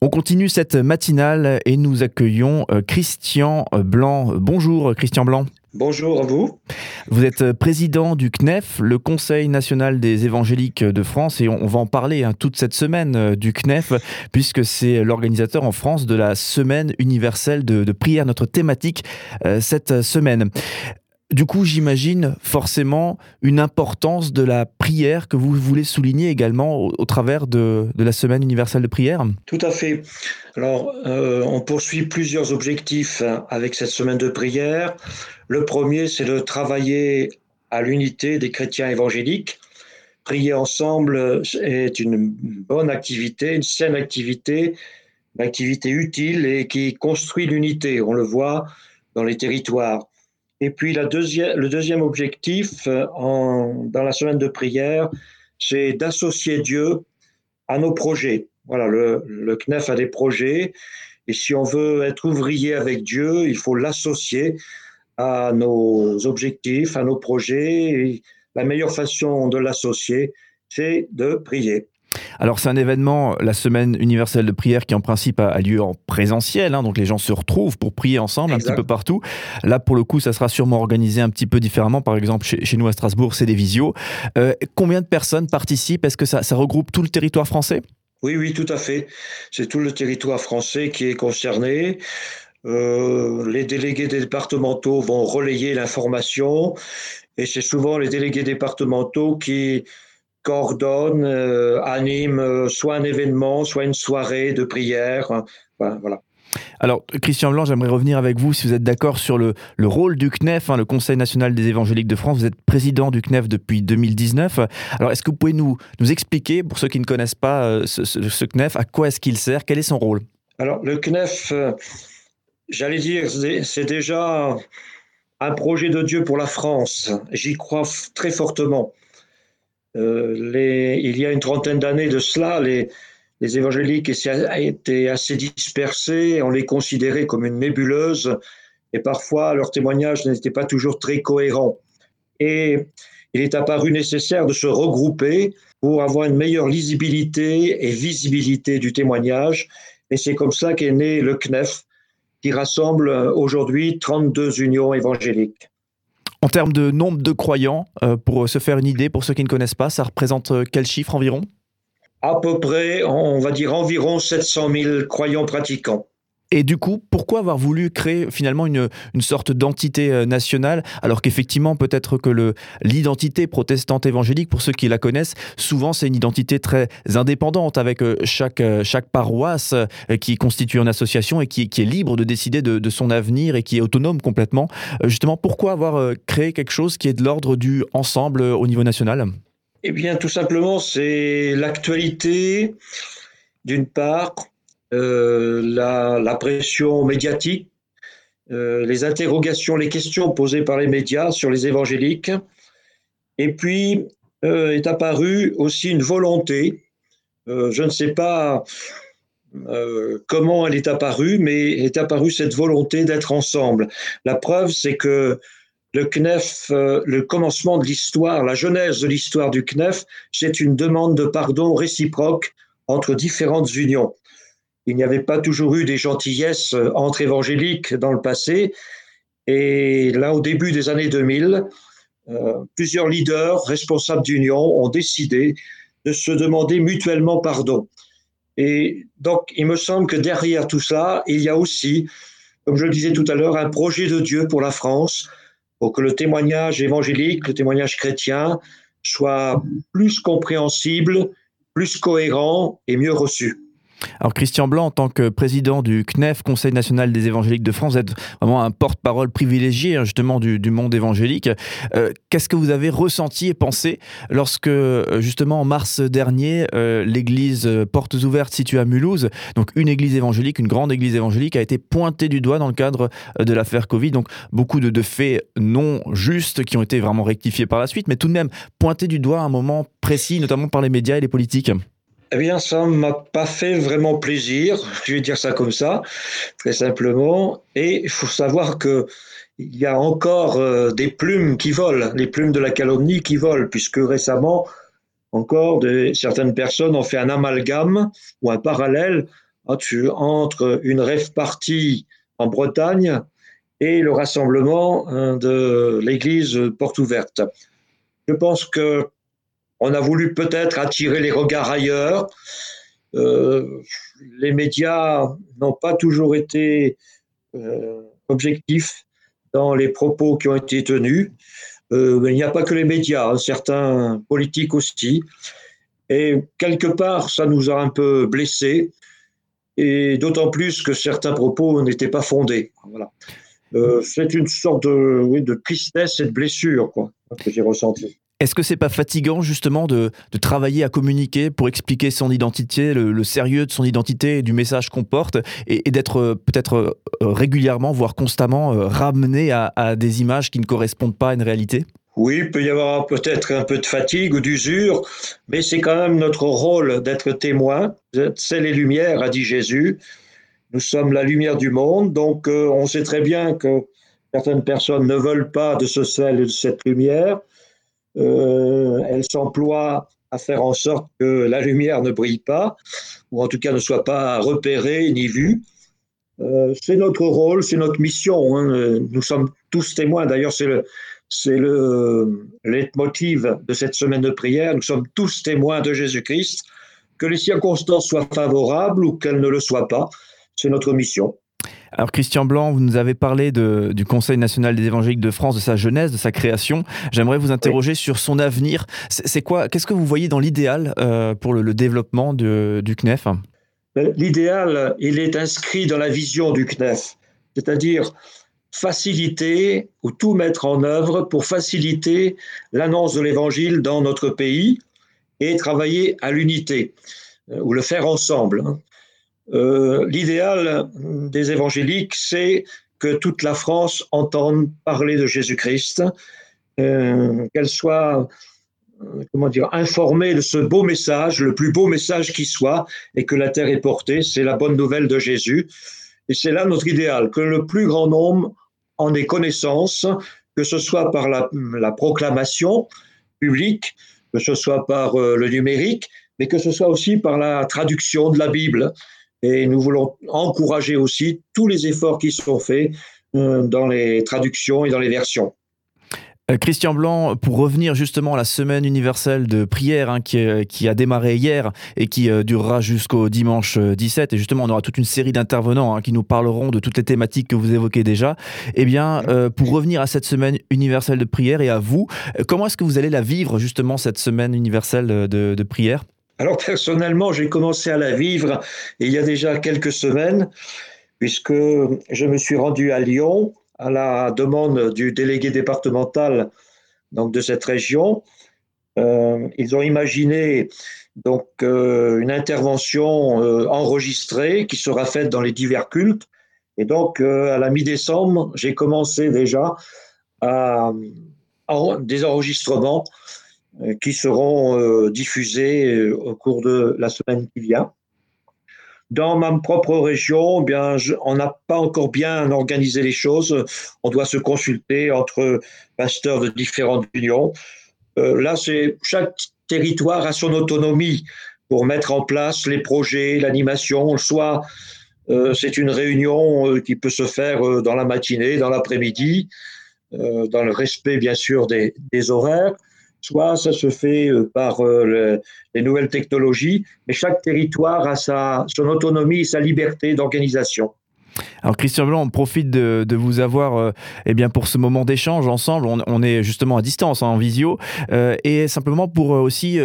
On continue cette matinale et nous accueillons euh, Christian Blanc. Bonjour Christian Blanc. Bonjour à vous. Vous êtes président du CNEF, le Conseil national des évangéliques de France, et on va en parler hein, toute cette semaine euh, du CNEF, puisque c'est l'organisateur en France de la semaine universelle de, prière, notre thématique euh, cette semaine. Du coup, j'imagine forcément une importance de la prière que vous voulez souligner également au, travers de, la Semaine universelle de prière. Tout à fait. Alors, euh, on poursuit plusieurs objectifs hein, avec cette semaine de prière. Le premier, c'est de travailler à l'unité des chrétiens évangéliques. Prier ensemble est une bonne activité, une saine activité, une activité utile et qui construit l'unité. On le voit dans les territoires. Et puis la deuxième, le deuxième objectif euh, en, dans la semaine de prière, c'est d'associer Dieu à nos projets. Voilà, le, le CNEF a des projets, et si on veut être ouvrier avec Dieu, il faut l'associer à nos objectifs, à nos projets. Et la meilleure façon de l'associer, c'est de prier. Alors c'est un événement, la semaine universelle de prière, qui en principe a, lieu en présentiel, hein, donc les gens se retrouvent pour prier ensemble un petit peu partout. Là pour le coup, ça sera sûrement organisé un petit peu différemment. Par exemple, chez, nous à Strasbourg, c'est des visios. Euh, combien de personnes participent? Est-ce que ça, regroupe tout le territoire français? Oui, oui, tout à fait. C'est tout le territoire français qui est concerné. Euh, les délégués départementaux vont relayer l'information et c'est souvent les délégués départementaux qui coordonne, euh, anime euh, soit un événement, soit une soirée de prière. Hein. voilà. Alors, Christian Blanc, j'aimerais revenir avec vous, si vous êtes d'accord, sur le, le, rôle du CNEF, hein, le Conseil national des évangéliques de France. Vous êtes président du CNEF depuis 2019. Alors, est-ce que vous pouvez nous, nous expliquer, pour ceux qui ne connaissent pas euh, ce, ce, CNEF, à quoi est-ce qu'il sert? Quel est son rôle? Alors, le CNEF, j'allais dire, c'est déjà un projet de Dieu pour la France. J'y crois très fortement. Euh, il y a une trentaine d'années de cela, les, les évangéliques étaient assez dispersés, on les considérait comme une nébuleuse, et parfois leurs témoignages n'étaient pas toujours très cohérents. Et il est apparu nécessaire de se regrouper pour avoir une meilleure lisibilité et visibilité du témoignage. Et c'est comme ça qu'est né le CNEF, qui rassemble aujourd'hui 32 unions évangéliques. En termes de nombre de croyants, euh, pour se faire une idée, pour ceux qui ne connaissent pas, ça représente euh, quel chiffre environ? À peu près, on va dire environ 700 000 croyants pratiquants. Et du coup, pourquoi avoir voulu créer finalement une, une sorte d'entité euh, nationale, alors qu'effectivement, peut-être que l'identité protestante évangélique, pour ceux qui la connaissent, souvent c'est une identité très indépendante, avec euh, chaque, euh, chaque paroisse qui constitue une association et qui, qui est libre de décider de, de, son avenir et qui est autonome complètement. Justement, pourquoi avoir créé quelque chose qui est de l'ordre du ensemble au niveau national? Eh bien, tout simplement, c'est l'actualité, d'une part, euh, la, pression médiatique, euh, les interrogations, les questions posées par les médias sur les évangéliques. Et puis euh, est apparue aussi une volonté, je ne sais pas comment elle est apparue, mais est apparue cette volonté d'être ensemble. La preuve, c'est que le CNEF, le commencement de l'histoire, la genèse de l'histoire du CNEF, c'est une demande de pardon réciproque entre différentes unions. Il n'y avait pas toujours eu des gentillesses euh, entre évangéliques dans le passé. Et là, au début des années 2000, euh, plusieurs leaders responsables d'union ont décidé de se demander mutuellement pardon. Et donc, il me semble que derrière tout cela, il y a aussi, comme je le disais tout à l'heure, un projet de Dieu pour la France, pour que le témoignage évangélique, le témoignage chrétien, soit plus compréhensible, plus cohérent et mieux reçu. Alors Christian Blanc, en tant que président du CNEF, Conseil national des évangéliques de France, vous êtes vraiment un porte-parole privilégié hein, justement du, monde évangélique. Euh, qu'est-ce que vous avez ressenti et pensé lorsque euh, justement en mars dernier, euh, l'église Portes Ouvertes située à Mulhouse, donc une église évangélique, une grande église évangélique, a été pointée du doigt dans le cadre de l'affaire Covid? Donc beaucoup de, de, faits non justes qui ont été vraiment rectifiés par la suite, mais tout de même pointés du doigt à un moment précis, notamment par les médias et les politiques. Eh bien, ça ne m'a pas fait vraiment plaisir, je vais dire ça comme ça, très simplement. Et il faut savoir que il y a encore euh, des plumes qui volent, les plumes de la calomnie qui volent, puisque récemment, encore, certaines personnes ont fait un amalgame ou un parallèle entre une rêve partie en Bretagne et le rassemblement hein, de l'Église porte ouverte. Je pense que on a voulu peut-être attirer les regards ailleurs. Euh, les médias n'ont pas toujours été euh, objectifs dans les propos qui ont été tenus. Euh, il n'y a pas que les médias, hein, certains politiques aussi. Et quelque part, ça nous a un peu blessés, et d'autant plus que certains propos n'étaient pas fondés. Voilà. C'est une sorte de, tristesse et de blessure quoi, que j'ai ressenti. Est-ce que c'est pas fatigant justement de, travailler à communiquer pour expliquer son identité, le, sérieux de son identité et du message qu'on porte, et, d'être euh, peut-être euh, régulièrement, voire constamment ramené à, des images qui ne correspondent pas à une réalité? Oui, il peut y avoir peut-être un peu de fatigue ou d'usure, mais c'est quand même notre rôle d'être témoin. C'est les lumières, a dit Jésus. Nous sommes la lumière du monde, donc euh, on sait très bien que certaines personnes ne veulent pas de ce sel et de cette lumière. Euh, elles s'emploient à faire en sorte que la lumière ne brille pas, ou en tout cas ne soit pas repérée ni vue. Euh, c'est notre rôle, c'est notre mission. Hein. Nous sommes tous témoins. D'ailleurs, c'est le, c'est le de cette semaine de prière. Nous sommes tous témoins de Jésus-Christ, que les circonstances soient favorables ou qu'elles ne le soient pas. C'est notre mission. Alors Christian Blanc, vous nous avez parlé de, du Conseil national des évangéliques de France, de sa jeunesse, de sa création. J'aimerais vous interroger sur son avenir. C'est quoi Qu'est-ce que vous voyez dans l'idéal euh, pour le, développement de, du CNEF L'idéal, il est inscrit dans la vision du CNEF, c'est-à-dire faciliter ou tout mettre en œuvre pour faciliter l'annonce de l'Évangile dans notre pays et travailler à l'unité euh, ou le faire ensemble. Euh, l'idéal des évangéliques, c'est que toute la France entende parler de Jésus-Christ, euh, qu'elle soit comment dire, informée de ce beau message, le plus beau message qui soit, et que la terre est portée, c'est la bonne nouvelle de Jésus. Et c'est là notre idéal, que le plus grand nombre en ait connaissance, que ce soit par la, proclamation publique, que ce soit par euh, le numérique, mais que ce soit aussi par la traduction de la Bible. Et nous voulons encourager aussi tous les efforts qui sont faits euh, dans les traductions et dans les versions. Euh, Christian Blanc, pour revenir justement à la semaine universelle de prière hein, qui, a démarré hier et qui euh, durera jusqu'au dimanche 17, euh, et justement on aura toute une série d'intervenants hein, qui nous parleront de toutes les thématiques que vous évoquez déjà, eh bien pour revenir à cette semaine universelle de prière et à vous, comment est-ce que vous allez la vivre justement cette semaine universelle de prière? Alors personnellement j'ai commencé à la vivre il y a déjà quelques semaines puisque je me suis rendu à Lyon à la demande du délégué départemental donc, de cette région. Euh, ils ont imaginé donc euh, une intervention euh, enregistrée qui sera faite dans les divers cultes. Et donc, à la mi-décembre, j'ai commencé déjà à, à des enregistrements qui seront diffusés au cours de la semaine qui vient. Dans ma propre région, eh bien, on n'a pas encore bien organisé les choses. On doit se consulter entre pasteurs de différentes unions. Euh, là, c'est chaque territoire a son autonomie pour mettre en place les projets, l'animation. Soit euh, c'est une réunion euh, qui peut se faire euh, dans la matinée, dans l'après-midi, euh, dans le respect bien sûr des horaires soit ça se fait euh, par euh, les nouvelles technologies, mais chaque territoire a sa, son autonomie et sa liberté d'organisation. Alors Christian Blanc, on profite de, vous avoir euh, eh bien pour ce moment d'échange ensemble. On, est justement à distance, hein, en visio, euh, et simplement pour euh, aussi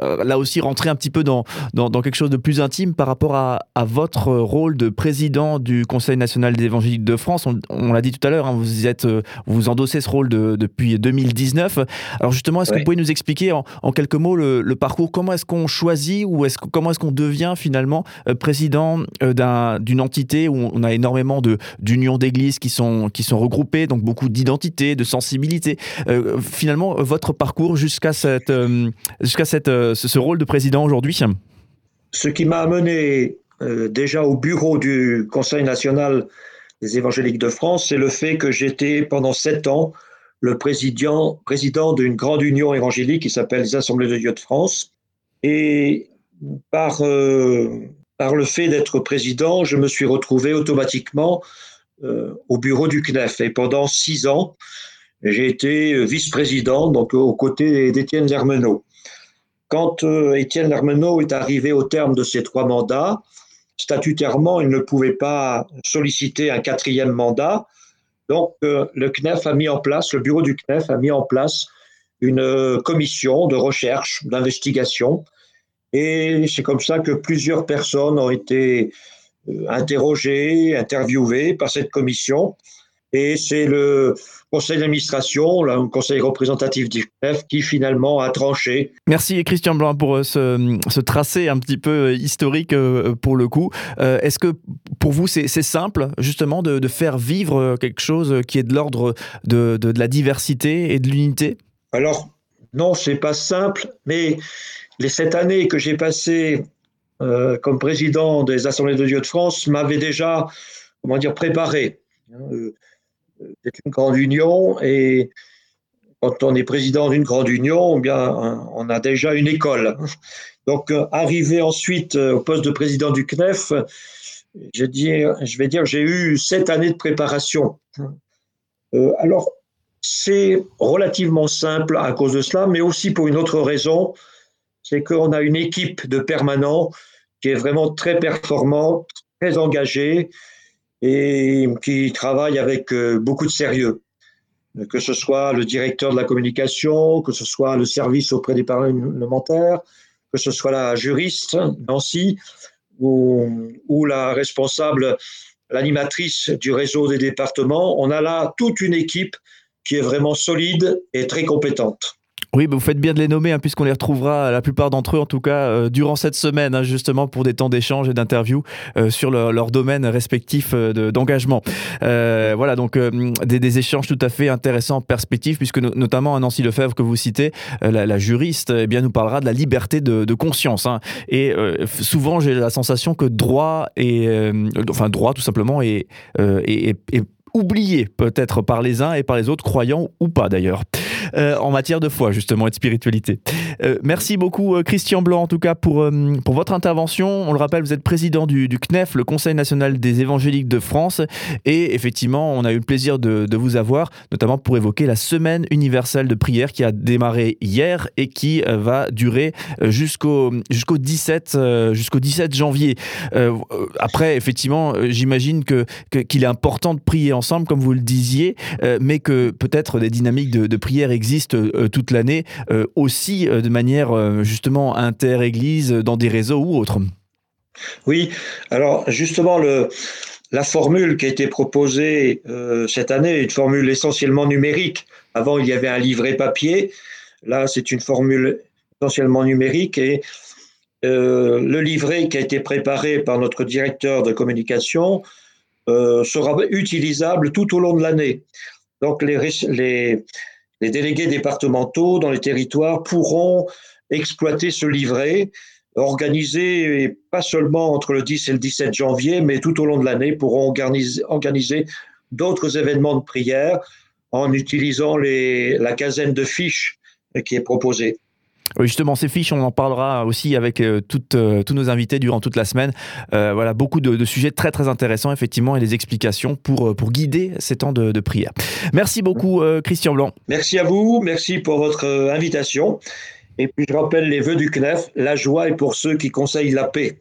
là aussi rentrer un petit peu dans, dans, quelque chose de plus intime par rapport à, votre rôle de président du Conseil national des évangéliques de France. On, l'a dit tout à l'heure, hein, vous êtes vous endossez ce rôle depuis 2019. Alors justement, est-ce que vous pouvez nous expliquer en, quelques mots le, parcours? Comment est-ce qu'on choisit ou est-ce comment est-ce qu'on devient finalement président d'une entité où on a énormément d'unions d'églises qui sont, qui sont regroupées, donc beaucoup d'identité, de sensibilité. Euh, finalement, votre parcours jusqu'à cette, euh, jusqu'à cette, euh, ce rôle de président aujourd'hui? Ce qui m'a amené déjà au bureau du Conseil national des évangéliques de France, c'est le fait que j'étais pendant sept ans le président, président d'une grande union évangélique qui s'appelle les Assemblées de Dieu de France. Et par par le fait d'être président, je me suis retrouvé automatiquement au bureau du CNEF. Et pendant six ans, j'ai été vice-président, donc aux côtés d'Étienne Lermenot. Quand Étienne Lermenot est arrivé au terme de ses trois mandats, statutairement, il ne pouvait pas solliciter un quatrième mandat. Donc, le CNEF a mis en place, le bureau du CNEF a mis en place une commission de recherche, d'investigation. Et c'est comme ça que plusieurs personnes ont été euh, interrogées, interviewées par cette commission. Et c'est le conseil d'administration, le conseil représentatif du CNEF, qui finalement a tranché. Merci Christian Blanc pour euh, ce, tracé un petit peu euh, historique pour le coup. Est-ce que pour vous c'est simple justement de, faire vivre quelque chose qui est de l'ordre de, de, de la diversité et de l'unité? Alors non, c'est pas simple, mais les sept années que j'ai passées euh, comme président des Assemblées de Dieu de France m'avaient déjà, comment dire, préparé. Euh, c'est une grande union et quand on est président d'une grande union, eh bien, on a déjà une école. Donc, euh, arrivé ensuite au poste de président du CNEF, je, je vais dire, j'ai eu sept années de préparation. alors, c'est relativement simple à cause de cela, mais aussi pour une autre raison, c'est qu'on a une équipe de permanents qui est vraiment très performante, très engagée et qui travaille avec euh, beaucoup de sérieux. Que ce soit le directeur de la communication, que ce soit le service auprès des parlementaires, que ce soit la juriste, Nancy, ou, ou la responsable, l'animatrice du réseau des départements. On a là toute une équipe qui est vraiment solide et très compétente. Oui, vous faites bien de les nommer, hein, puisqu'on les retrouvera, la plupart d'entre eux, en tout cas, euh, durant cette semaine, hein, justement, pour des temps d'échange et d'interview euh, sur leur, leur, domaine respectif euh, d'engagement. voilà, donc des, échanges tout à fait intéressants en perspective, puisque notamment Nancy Lefebvre, que vous citez, la, juriste, eh bien, nous parlera de la liberté de, conscience. Hein. Et souvent, j'ai la sensation que droit, et, enfin, droit, tout simplement, est, est, est oublié peut-être par les uns et par les autres, croyants ou pas d'ailleurs. Euh, en matière de foi justement et de spiritualité. Euh, merci beaucoup euh, Christian Blanc en tout cas pour, pour votre intervention. On le rappelle, vous êtes président du, CNEF, le Conseil national des évangéliques de France, et effectivement on a eu le plaisir de, vous avoir, notamment pour évoquer la semaine universelle de prière qui a démarré hier et qui va durer jusqu'au jusqu'au 17 jusqu'au 17 janvier. après effectivement j'imagine que qu'il est important de prier ensemble comme vous le disiez, mais que peut-être des dynamiques de prière existe euh, toute l'année, euh, aussi euh, de manière justement inter-église, dans des réseaux ou autres. Oui, alors justement, le, la formule qui a été proposée cette année est une formule essentiellement numérique. Avant, il y avait un livret papier. Là, c'est une formule essentiellement numérique et le livret qui a été préparé par notre directeur de communication sera utilisable tout au long de l'année. Donc, les, les, les délégués départementaux dans les territoires pourront exploiter ce livret, organisé pas seulement entre le 10 et le 17 janvier, mais tout au long de l'année, pourront organiser, organiser d'autres événements de prière en utilisant la quinzaine de fiches qui est proposée. Justement, ces fiches, on en parlera aussi avec euh, euh, tous nos invités durant toute la semaine. Euh, voilà, beaucoup de, sujets très très intéressants, effectivement, et des explications pour, pour guider ces temps de, de prière. Merci beaucoup, Christian Blanc. Merci à vous, merci pour votre invitation. Et puis je rappelle les vœux du CNEF, la joie est pour ceux qui conseillent la paix.